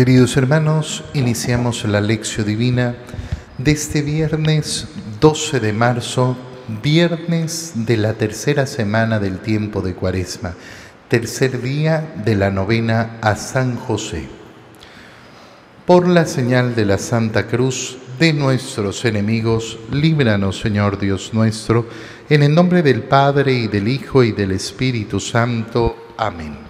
Queridos hermanos, iniciamos la lección divina de este viernes 12 de marzo, viernes de la tercera semana del tiempo de Cuaresma, tercer día de la novena a San José. Por la señal de la Santa Cruz de nuestros enemigos, líbranos, Señor Dios nuestro, en el nombre del Padre y del Hijo y del Espíritu Santo. Amén.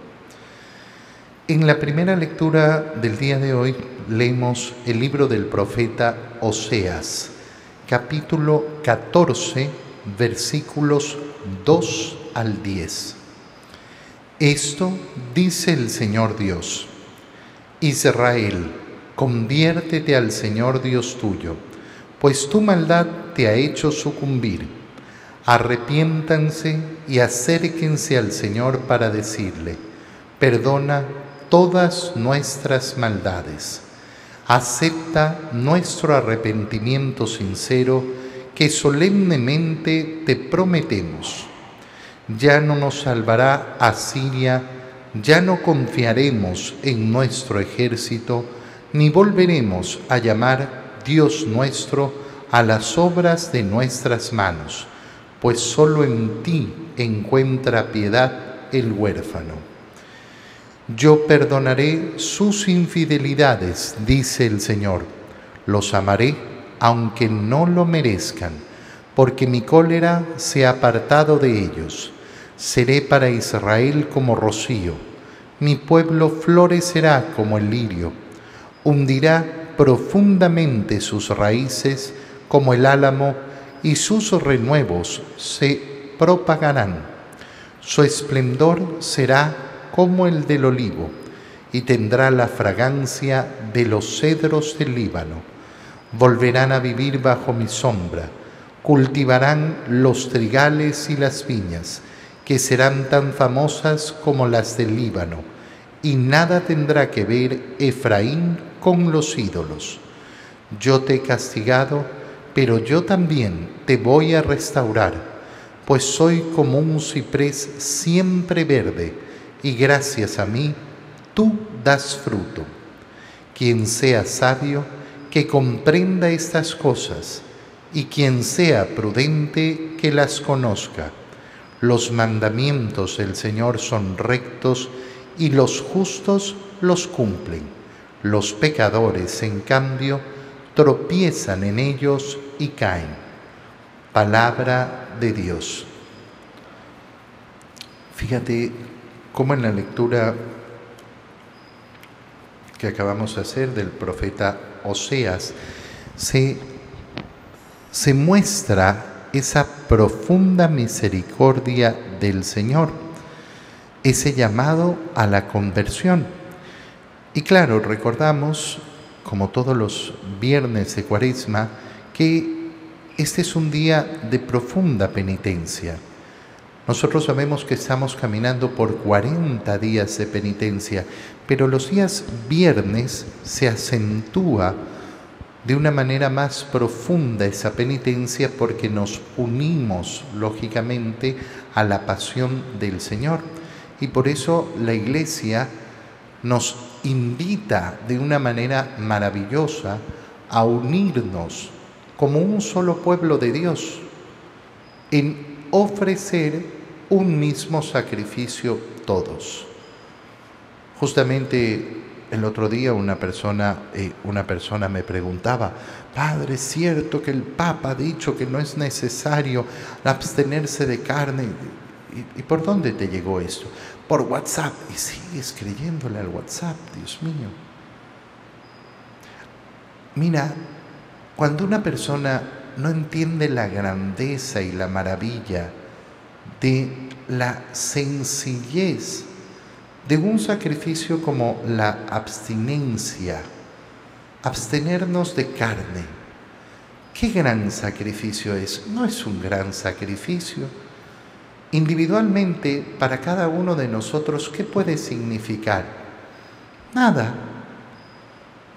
En la primera lectura del día de hoy leemos el libro del profeta Oseas, capítulo 14, versículos 2 al 10. Esto dice el Señor Dios. Israel, conviértete al Señor Dios tuyo, pues tu maldad te ha hecho sucumbir. Arrepiéntanse y acérquense al Señor para decirle, perdona todas nuestras maldades. Acepta nuestro arrepentimiento sincero que solemnemente te prometemos. Ya no nos salvará Asiria, ya no confiaremos en nuestro ejército, ni volveremos a llamar Dios nuestro a las obras de nuestras manos, pues solo en ti encuentra piedad el huérfano. Yo perdonaré sus infidelidades, dice el Señor. Los amaré aunque no lo merezcan, porque mi cólera se ha apartado de ellos. Seré para Israel como rocío. Mi pueblo florecerá como el lirio. Hundirá profundamente sus raíces como el álamo y sus renuevos se propagarán. Su esplendor será como el del olivo, y tendrá la fragancia de los cedros del Líbano. Volverán a vivir bajo mi sombra, cultivarán los trigales y las viñas, que serán tan famosas como las del Líbano, y nada tendrá que ver Efraín con los ídolos. Yo te he castigado, pero yo también te voy a restaurar, pues soy como un ciprés siempre verde, y gracias a mí tú das fruto. Quien sea sabio, que comprenda estas cosas, y quien sea prudente, que las conozca. Los mandamientos del Señor son rectos y los justos los cumplen. Los pecadores, en cambio, tropiezan en ellos y caen. Palabra de Dios. Fíjate como en la lectura que acabamos de hacer del profeta Oseas, se, se muestra esa profunda misericordia del Señor, ese llamado a la conversión. Y claro, recordamos, como todos los viernes de Cuaresma, que este es un día de profunda penitencia nosotros sabemos que estamos caminando por 40 días de penitencia, pero los días viernes se acentúa de una manera más profunda esa penitencia porque nos unimos, lógicamente, a la pasión del Señor. Y por eso la iglesia nos invita de una manera maravillosa a unirnos como un solo pueblo de Dios en ofrecer un mismo sacrificio todos. Justamente el otro día una persona, eh, una persona me preguntaba, Padre, ¿es cierto que el Papa ha dicho que no es necesario abstenerse de carne? ¿Y, ¿Y, por dónde te llegó esto? Por WhatsApp. Y sigues creyéndole al WhatsApp, Dios mío. Mira, cuando una persona no entiende la grandeza y la maravilla de la sencillez de un sacrificio como la abstinencia abstenernos de carne. ¿Qué gran sacrificio es? No es un gran sacrificio. Individualmente, para cada uno de nosotros, ¿qué puede significar? Nada.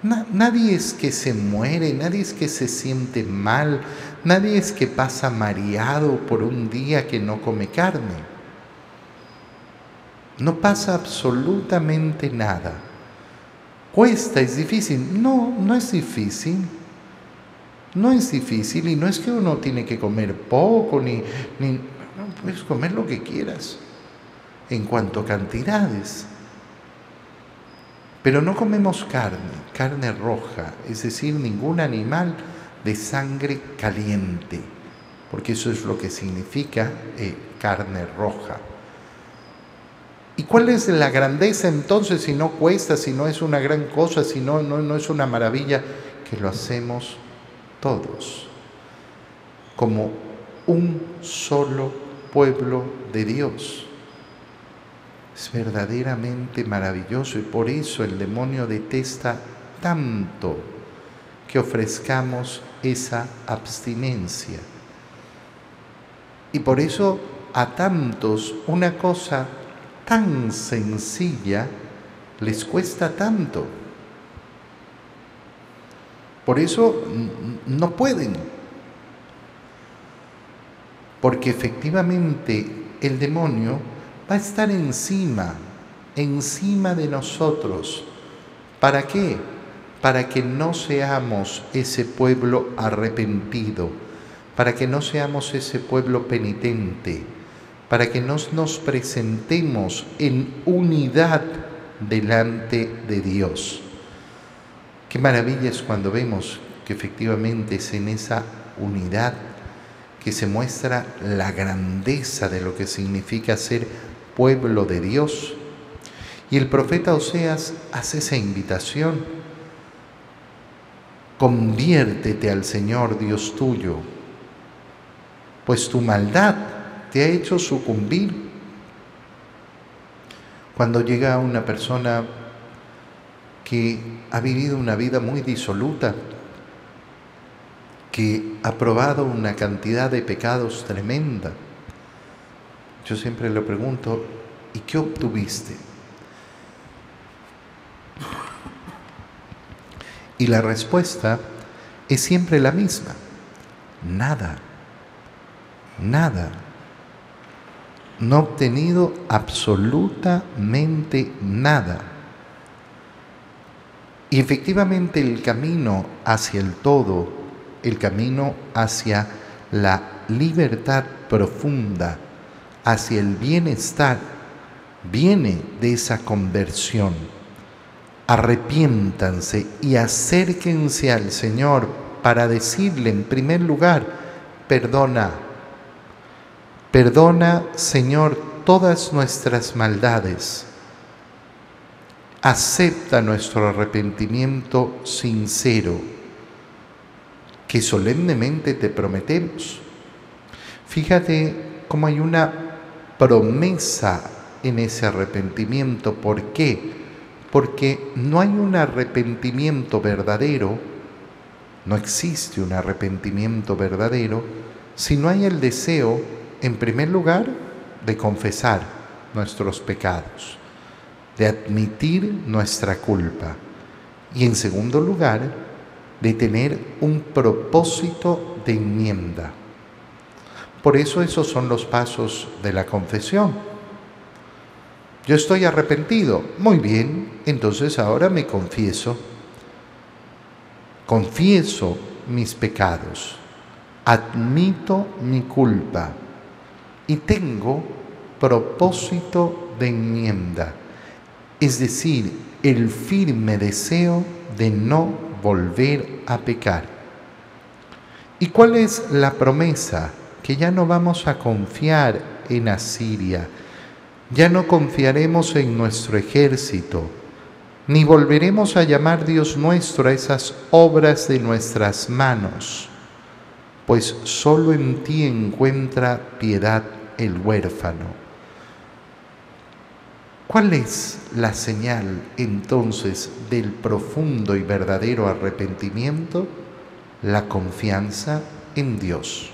nadie es que se muere, nadie es que se siente mal, nadie es que pasa mareado por un día que no come carne. No pasa absolutamente nada. Cuesta, es difícil. No, no es difícil. No es difícil y no es que uno tiene que comer poco ni, ni puedes comer lo que quieras en cuanto a cantidades. Pero no comemos carne, carne roja, es decir, ningún animal de sangre caliente, porque eso es lo que significa eh, carne roja. ¿Y cuál es la grandeza entonces si no cuesta, si no es una gran cosa, si no, no, no es una maravilla? Que lo hacemos todos, como un solo pueblo de Dios. Es verdaderamente maravilloso y por eso el demonio detesta tanto que ofrezcamos esa abstinencia. Y por eso a tantos una cosa tan sencilla les cuesta tanto. Por eso no pueden. Porque efectivamente el demonio va a estar encima, encima de nosotros. ¿Para qué? Para que no seamos ese pueblo arrepentido, para que no seamos ese pueblo penitente, para que nos, nos presentemos en unidad delante de Dios. Qué maravilla es cuando vemos que efectivamente es en esa unidad que se muestra la grandeza de lo que significa ser pueblo de Dios. Y el profeta Oseas hace esa invitación. Conviértete al Señor Dios tuyo, pues tu maldad te ha hecho sucumbir. Cuando llega una persona que ha vivido una vida muy disoluta, que ha probado una cantidad de pecados tremenda, yo siempre le pregunto, ¿y qué obtuviste? Y la respuesta es siempre la misma, nada, nada no ha obtenido absolutamente nada. Y efectivamente el camino hacia el todo, el camino hacia la libertad profunda, hacia el bienestar, viene de esa conversión. Arrepiéntanse y acérquense al Señor para decirle en primer lugar, perdona Perdona, Señor, todas nuestras maldades. Acepta nuestro arrepentimiento sincero, que solemnemente te prometemos. Fíjate cómo hay una promesa en ese arrepentimiento. ¿Por qué? Porque no hay un arrepentimiento verdadero, no existe un arrepentimiento verdadero, si no hay el deseo en primer lugar, de confesar nuestros pecados, de admitir nuestra culpa y en segundo lugar, de tener un propósito de enmienda. Por eso esos son los pasos de la confesión. Yo estoy arrepentido. Muy bien, entonces ahora me confieso. Confieso mis pecados. Admito mi culpa y tengo propósito de enmienda, es decir, el firme deseo de no volver a pecar. ¿Y cuál es la promesa? Que ya no vamos a confiar en Asiria, ya no confiaremos en nuestro ejército, ni volveremos a llamar Dios nuestro a esas obras de nuestras manos pues solo en ti encuentra piedad el huérfano. ¿Cuál es la señal entonces del profundo y verdadero arrepentimiento? La confianza en Dios.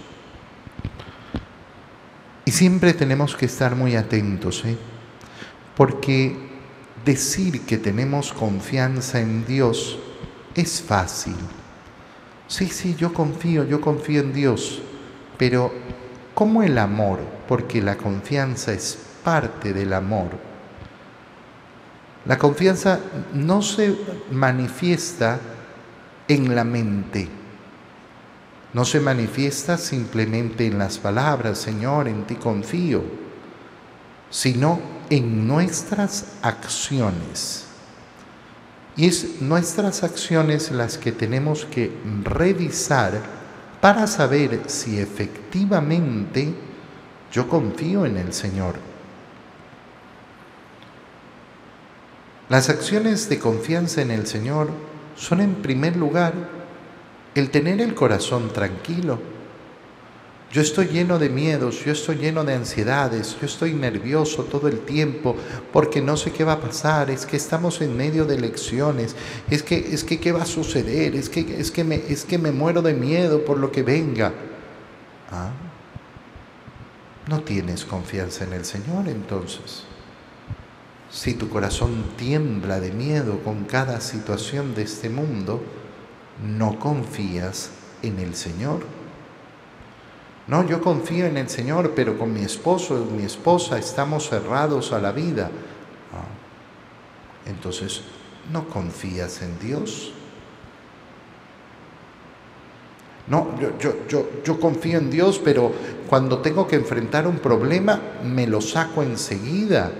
Y siempre tenemos que estar muy atentos, ¿eh? porque decir que tenemos confianza en Dios es fácil. Sí, sí, yo confío, yo confío en Dios, pero ¿cómo el amor? Porque la confianza es parte del amor. La confianza no se manifiesta en la mente, no se manifiesta simplemente en las palabras, Señor, en ti confío, sino en nuestras acciones. Y es nuestras acciones las que tenemos que revisar para saber si efectivamente yo confío en el Señor. Las acciones de confianza en el Señor son en primer lugar el tener el corazón tranquilo. Yo estoy lleno de miedos, yo estoy lleno de ansiedades, yo estoy nervioso todo el tiempo porque no sé qué va a pasar, es que estamos en medio de elecciones, es que es que qué va a suceder, es que es que me es que me muero de miedo por lo que venga. ¿Ah? No tienes confianza en el Señor entonces. Si tu corazón tiembla de miedo con cada situación de este mundo, no confías en el Señor. No, yo confío en el Señor, pero con mi esposo mi esposa estamos cerrados a la vida. Ah, entonces, ¿no confías en Dios? No, yo, yo, yo, yo confío en Dios, pero cuando tengo que enfrentar un problema, me lo saco enseguida.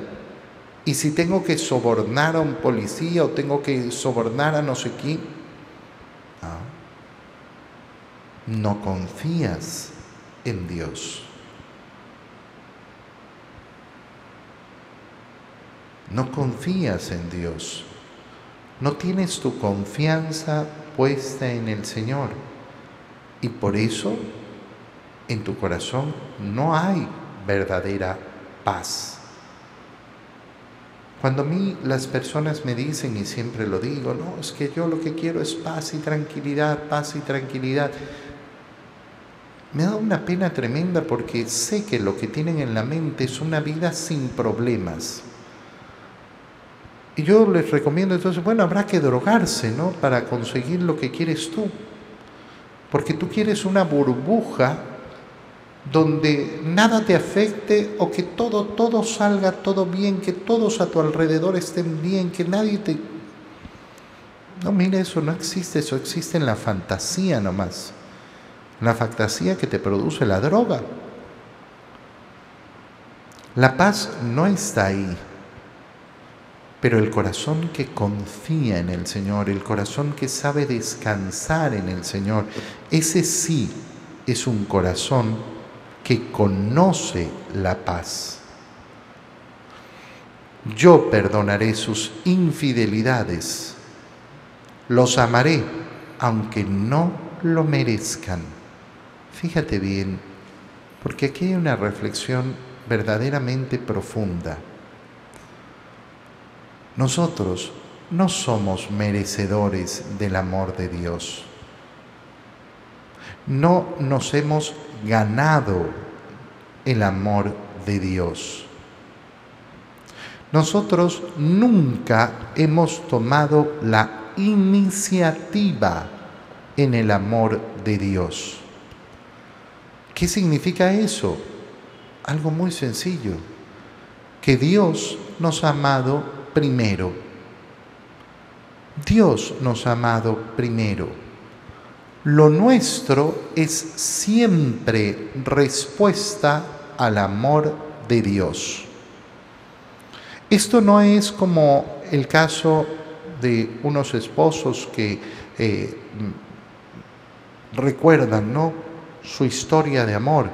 Y si tengo que sobornar a un policía o tengo que sobornar a no sé quién, no confías en Dios. No confías en Dios. No tienes tu confianza puesta en el Señor. Y por eso en tu corazón no hay verdadera paz. Cuando a mí las personas me dicen, y siempre lo digo, no, es que yo lo que quiero es paz y tranquilidad, paz y tranquilidad. Me da una pena tremenda porque sé que lo que tienen en la mente es una vida sin problemas. Y yo les recomiendo entonces, bueno, habrá que drogarse, ¿no? Para conseguir lo que quieres tú. Porque tú quieres una burbuja donde nada te afecte o que todo, todo salga todo bien, que todos a tu alrededor estén bien, que nadie te... No, mire, eso no existe, eso existe en la fantasía nomás la fantasía que te produce la droga. La paz no está ahí, pero el corazón que confía en el Señor, el corazón que sabe descansar en el Señor, ese sí es un corazón que conoce la paz. Yo perdonaré sus infidelidades, los amaré aunque no lo merezcan. Fíjate bien, porque aquí hay una reflexión verdaderamente profunda. Nosotros no somos merecedores del amor de Dios. No nos hemos ganado el amor de Dios. Nosotros nunca hemos tomado la iniciativa en el amor de Dios. ¿Qué significa eso? Algo muy sencillo, que Dios nos ha amado primero. Dios nos ha amado primero. Lo nuestro es siempre respuesta al amor de Dios. Esto no es como el caso de unos esposos que eh, recuerdan, ¿no? Su historia de amor.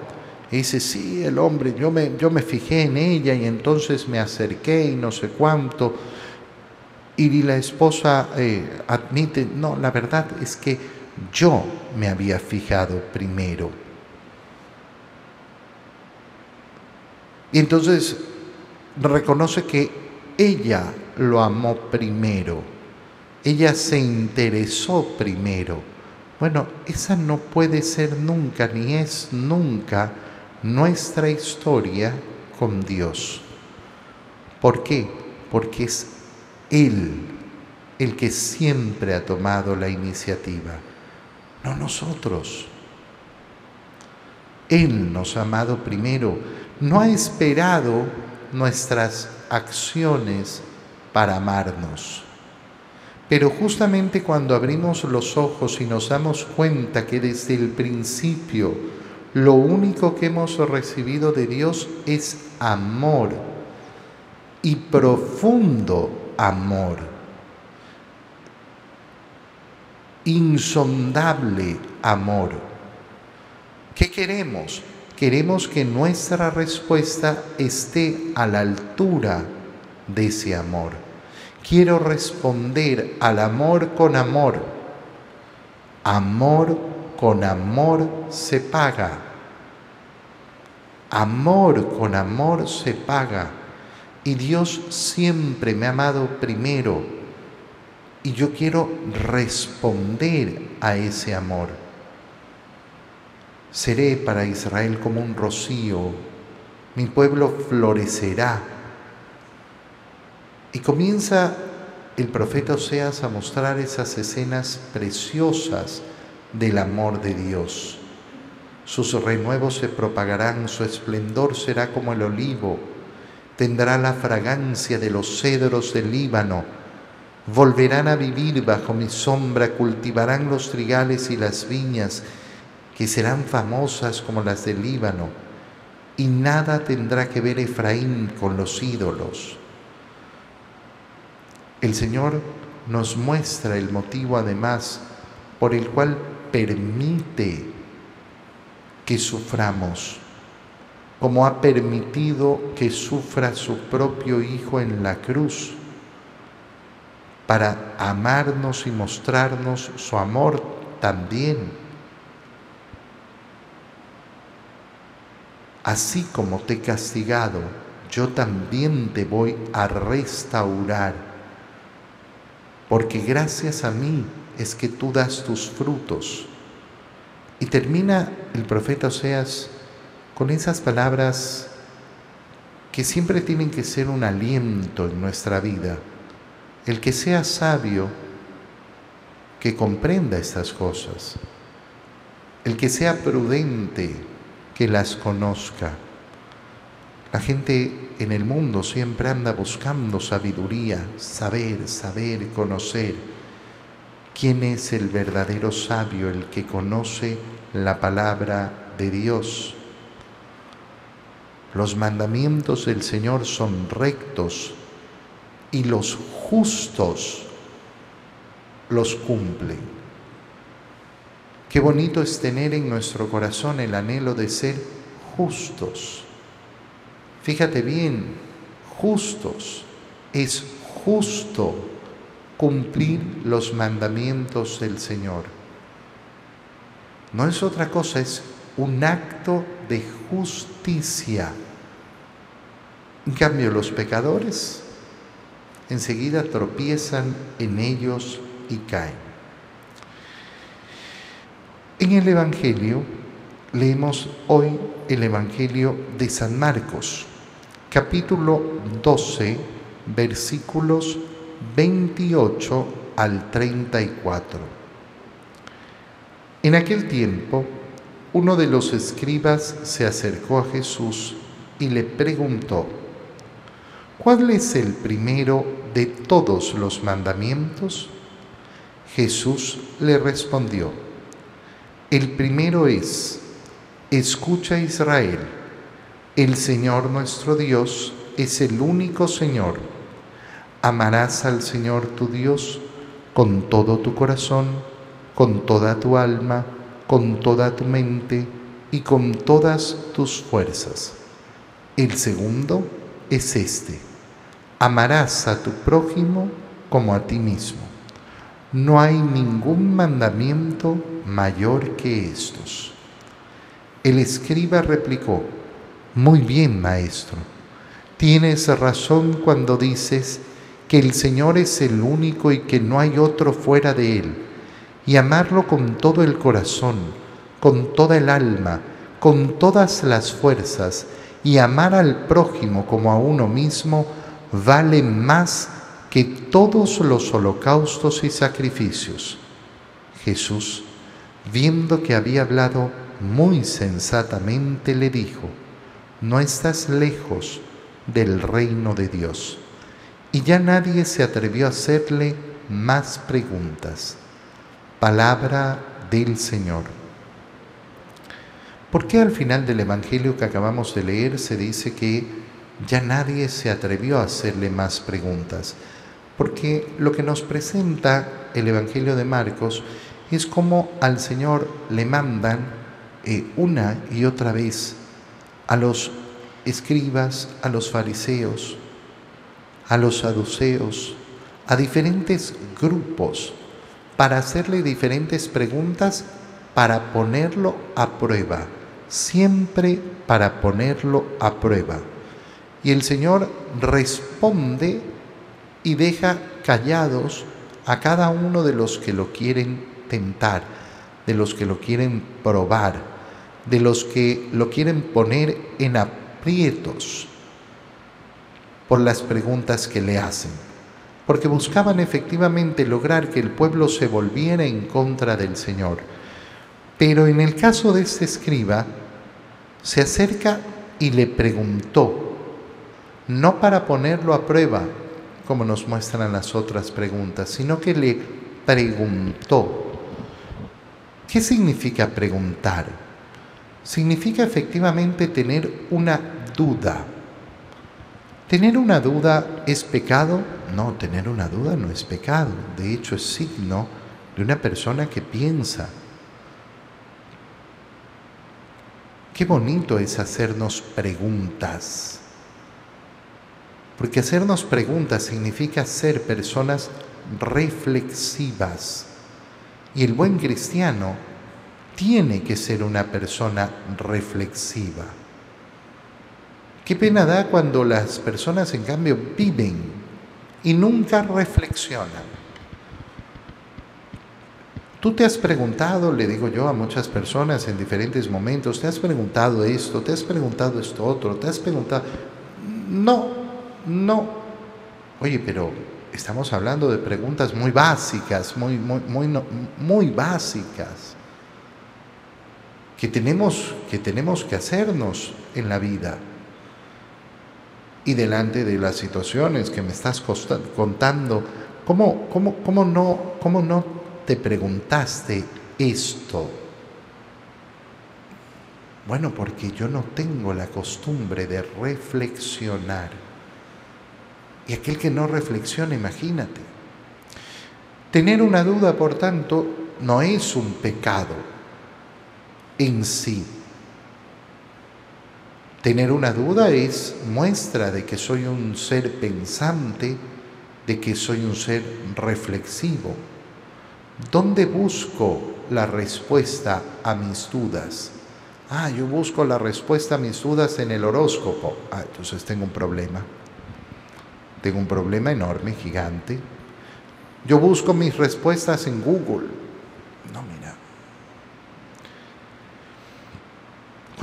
Y dice, sí, el hombre, yo me, yo me fijé en ella y entonces me acerqué y no sé cuánto. Y la esposa eh, admite, no, la verdad es que yo me había fijado primero. Y entonces reconoce que ella lo amó primero, ella se interesó primero. Bueno, esa no puede ser nunca, ni es nunca nuestra historia con Dios. ¿Por qué? Porque es Él el que siempre ha tomado la iniciativa, no nosotros. Él nos ha amado primero, no ha esperado nuestras acciones para amarnos. Pero justamente cuando abrimos los ojos y nos damos cuenta que desde el principio lo único que hemos recibido de Dios es amor y profundo amor, insondable amor. ¿Qué queremos? Queremos que nuestra respuesta esté a la altura de ese amor. Quiero responder al amor con amor. Amor con amor se paga. Amor con amor se paga. Y Dios siempre me ha amado primero. Y yo quiero responder a ese amor. Seré para Israel como un rocío, mi pueblo florecerá. Y comienza el profeta Oseas a mostrar esas escenas preciosas del amor de Dios. Sus renuevos se propagarán, su esplendor será como el olivo, tendrá la fragancia de los cedros del Líbano, volverán a vivir bajo mi sombra, cultivarán los trigales y las viñas, que serán famosas como las del Líbano, y nada tendrá que ver Efraín con los ídolos. El Señor nos muestra el motivo además por el cual permite que suframos, como ha permitido que sufra su propio Hijo en la cruz, para amarnos y mostrarnos su amor también. Así como te he castigado, yo también te voy a restaurar, porque gracias a mí es que tú das tus frutos. Y termina el profeta Oseas con esas palabras que siempre tienen que ser un aliento en nuestra vida. El que sea sabio, que comprenda estas cosas. El que sea prudente, que las conozca. La gente en el mundo siempre anda buscando sabiduría, saber, saber, conocer. ¿Quién es el verdadero sabio, el que conoce la palabra de Dios? Los mandamientos del Señor son rectos y los justos los cumplen. Qué bonito es tener en nuestro corazón el anhelo de ser justos. Fíjate bien, justos. Es justo cumplir los mandamientos del Señor. No es otra cosa, es un acto de justicia. En cambio, los pecadores enseguida tropiezan en ellos y caen. En el Evangelio leemos hoy el Evangelio de San Marcos, capítulo 12, versículos 28 al 34. En aquel tiempo, uno de los escribas se acercó a Jesús y le preguntó, ¿cuál es el primero de todos los mandamientos? Jesús le respondió, el primero es, escucha Israel, el Señor nuestro Dios es el único Señor. Amarás al Señor tu Dios con todo tu corazón, con toda tu alma, con toda tu mente y con todas tus fuerzas. El segundo es este, amarás a tu prójimo como a ti mismo. No hay ningún mandamiento mayor que estos. El escriba replicó, Muy bien, maestro, Tienes razón cuando dices que el Señor es el único y que no hay otro fuera de Él, y amarlo con todo el corazón, con toda el alma, con todas las fuerzas, y amar al prójimo como a uno mismo, vale más que todos los holocaustos y sacrificios. Jesús, viendo que había hablado muy sensatamente, le dijo, no estás lejos del reino de Dios. Y ya nadie se atrevió a hacerle más preguntas. Palabra del Señor. ¿Por qué al final del Evangelio que acabamos de leer se dice que ya nadie se atrevió a hacerle más preguntas? Porque lo que nos presenta el Evangelio de Marcos es como al Señor le mandan eh, una y otra vez a los escribas, a los fariseos, a los saduceos, a diferentes grupos, para hacerle diferentes preguntas, para ponerlo a prueba, siempre para ponerlo a prueba. Y el Señor responde y deja callados a cada uno de los que lo quieren tentar, de los que lo quieren probar, de los que lo quieren poner en aprietos por las preguntas que le hacen, porque buscaban efectivamente lograr que el pueblo se volviera en contra del Señor. Pero en el caso de este escriba, se acerca y le preguntó, no para ponerlo a prueba, como nos muestran las otras preguntas, sino que le preguntó. ¿Qué significa preguntar? Significa efectivamente tener una duda. ¿Tener una duda es pecado? No, tener una duda no es pecado. De hecho, es signo de una persona que piensa. Qué bonito es hacernos preguntas. Porque hacernos preguntas significa ser personas reflexivas. Y el buen cristiano tiene que ser una persona reflexiva. Qué pena da cuando las personas en cambio viven y nunca reflexionan. Tú te has preguntado, le digo yo a muchas personas en diferentes momentos, te has preguntado esto, te has preguntado esto otro, te has preguntado... No, no. Oye, pero estamos hablando de preguntas muy básicas, muy, muy, muy, muy básicas, que tenemos, que tenemos que hacernos en la vida y delante de las situaciones que me estás contando, ¿cómo, cómo, cómo, no, ¿cómo no te preguntaste esto? Bueno, porque yo no tengo la costumbre de reflexionar. Y aquel que no reflexiona, imagínate. Tener una duda, por tanto, no es un pecado en sí, Tener una duda es muestra de que soy un ser pensante, de que soy un ser reflexivo. ¿Dónde busco la respuesta a mis dudas? Ah, yo busco la respuesta a mis dudas en el horóscopo. Ah, entonces tengo un problema. Tengo un problema enorme, gigante. Yo busco mis respuestas en Google. No, mira,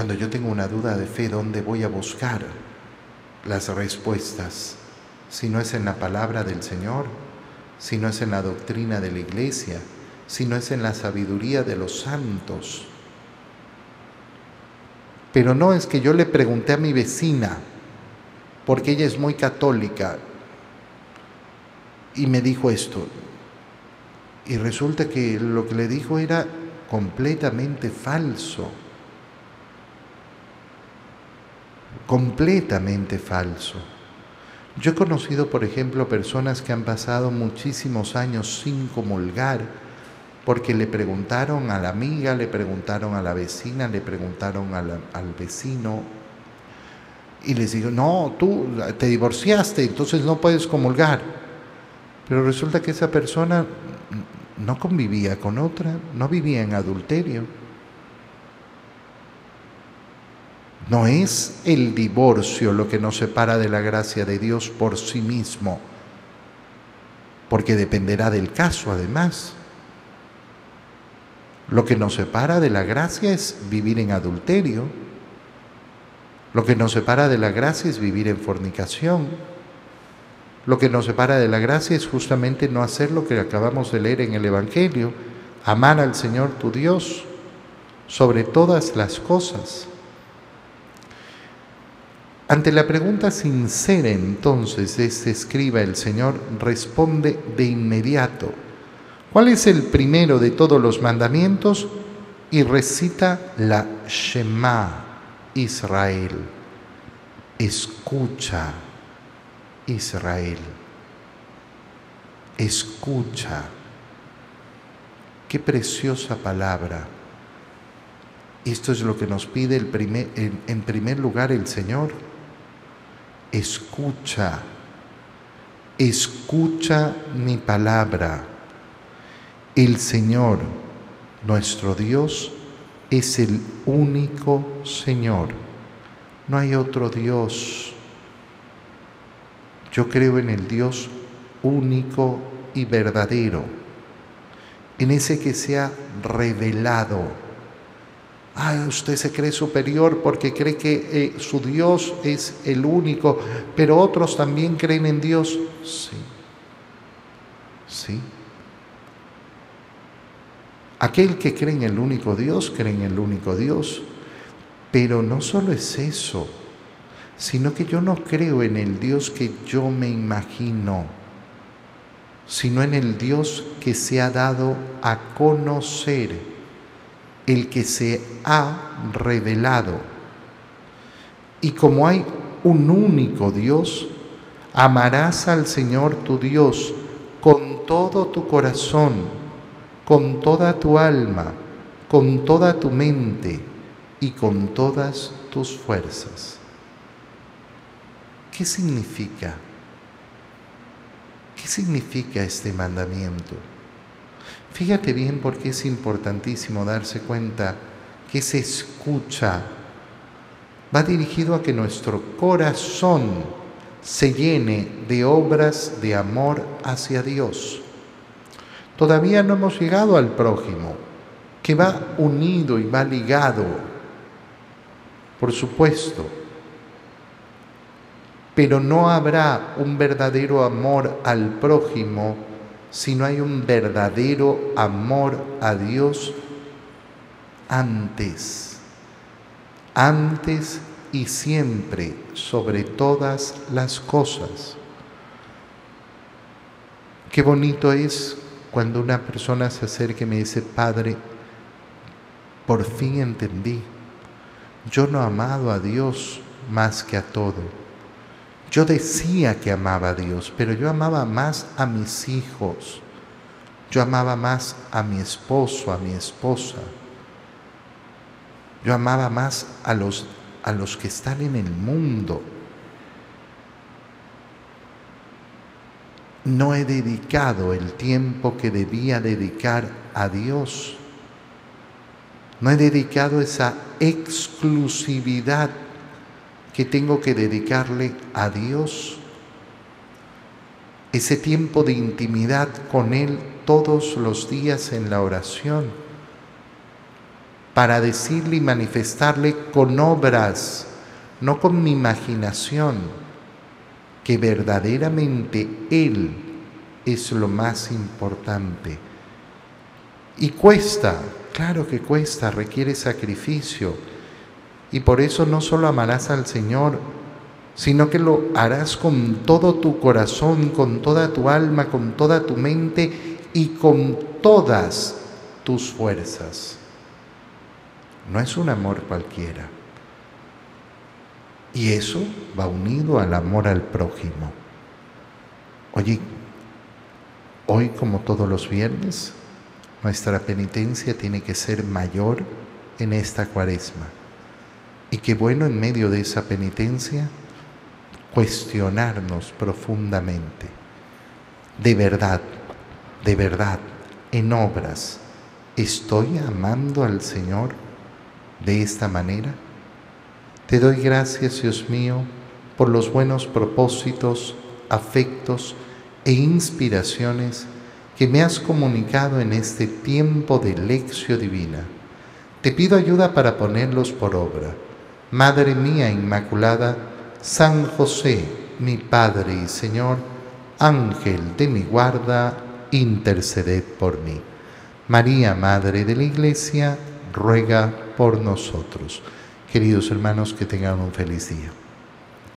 Cuando yo tengo una duda de fe, ¿dónde voy a buscar las respuestas? Si no es en la palabra del Señor, si no es en la doctrina de la iglesia, si no es en la sabiduría de los santos. Pero no es que yo le pregunté a mi vecina, porque ella es muy católica, y me dijo esto. Y resulta que lo que le dijo era completamente falso. Completamente falso. Yo he conocido, por ejemplo, personas que han pasado muchísimos años sin comulgar porque le preguntaron a la amiga, le preguntaron a la vecina, le preguntaron al, vecino y les digo, no, tú te divorciaste, entonces no puedes comulgar. Pero resulta que esa persona no convivía con otra, no vivía en adulterio No es el divorcio lo que nos separa de la gracia de Dios por sí mismo, porque dependerá del caso además. Lo que nos separa de la gracia es vivir en adulterio. Lo que nos separa de la gracia es vivir en fornicación. Lo que nos separa de la gracia es justamente no hacer lo que acabamos de leer en el Evangelio, amar al Señor tu Dios sobre todas las cosas. Ante la pregunta sincera entonces de este escriba, el Señor responde de inmediato. ¿Cuál es el primero de todos los mandamientos? Y recita la Shema Israel. Escucha Israel. Escucha. Qué preciosa palabra. Esto es lo que nos pide en primer lugar el Señor. Escucha. Escucha mi palabra. El Señor, nuestro Dios, es el único Señor. No hay otro Dios. Yo creo en el Dios único y verdadero, en ese que se ha revelado. Ah, usted se cree superior porque cree que eh, su Dios es el único, pero otros también creen en Dios. Sí, sí. Aquel que cree en el único Dios, cree en el único Dios. Pero no solo es eso, sino que yo no creo en el Dios que yo me imagino, sino en el Dios que se ha dado a conocer, el que se ha revelado. Y como hay un único Dios, amarás al Señor tu Dios con todo tu corazón con toda tu alma, con toda tu mente y con todas tus fuerzas. ¿Qué significa? ¿Qué significa este mandamiento? Fíjate bien porque es importantísimo darse cuenta que se escucha va dirigido a que nuestro corazón se llene de obras de amor hacia Dios. Todavía no hemos llegado al prójimo, que va unido y va ligado, por supuesto. Pero no habrá un verdadero amor al prójimo si no hay un verdadero amor a Dios antes, antes y siempre sobre todas las cosas. Qué bonito es cuando una persona se acerca y me dice, Padre, por fin entendí, yo no he amado a Dios más que a todo. Yo decía que amaba a Dios, pero yo amaba más a mis hijos. Yo amaba más a mi esposo, a mi esposa. Yo amaba más a los, a los que están en el mundo. no he dedicado el tiempo que debía dedicar a Dios. No he dedicado esa exclusividad que tengo que dedicarle a Dios. Ese tiempo de intimidad con Él todos los días en la oración. Para decirle y manifestarle con obras, no con mi imaginación que verdaderamente Él es lo más importante. Y cuesta, claro que cuesta, requiere sacrificio. Y por eso no solo amarás al Señor, sino que lo harás con todo tu corazón, con toda tu alma, con toda tu mente y con todas tus fuerzas. No es un amor cualquiera. Y eso va unido al amor al prójimo. Oye, hoy como todos los viernes, nuestra penitencia tiene que ser mayor en esta cuaresma. Y qué bueno en medio de esa penitencia cuestionarnos profundamente. De verdad, de verdad, en obras, ¿estoy amando al Señor de esta manera? Te doy gracias, Dios mío, por los buenos propósitos, afectos e inspiraciones que me has comunicado en este tiempo de lección divina. Te pido ayuda para ponerlos por obra. Madre mía Inmaculada, San José, mi Padre y Señor, Ángel de mi guarda, interceded por mí. María, Madre de la Iglesia, ruega por nosotros. Queridos hermanos, que tengan un feliz día.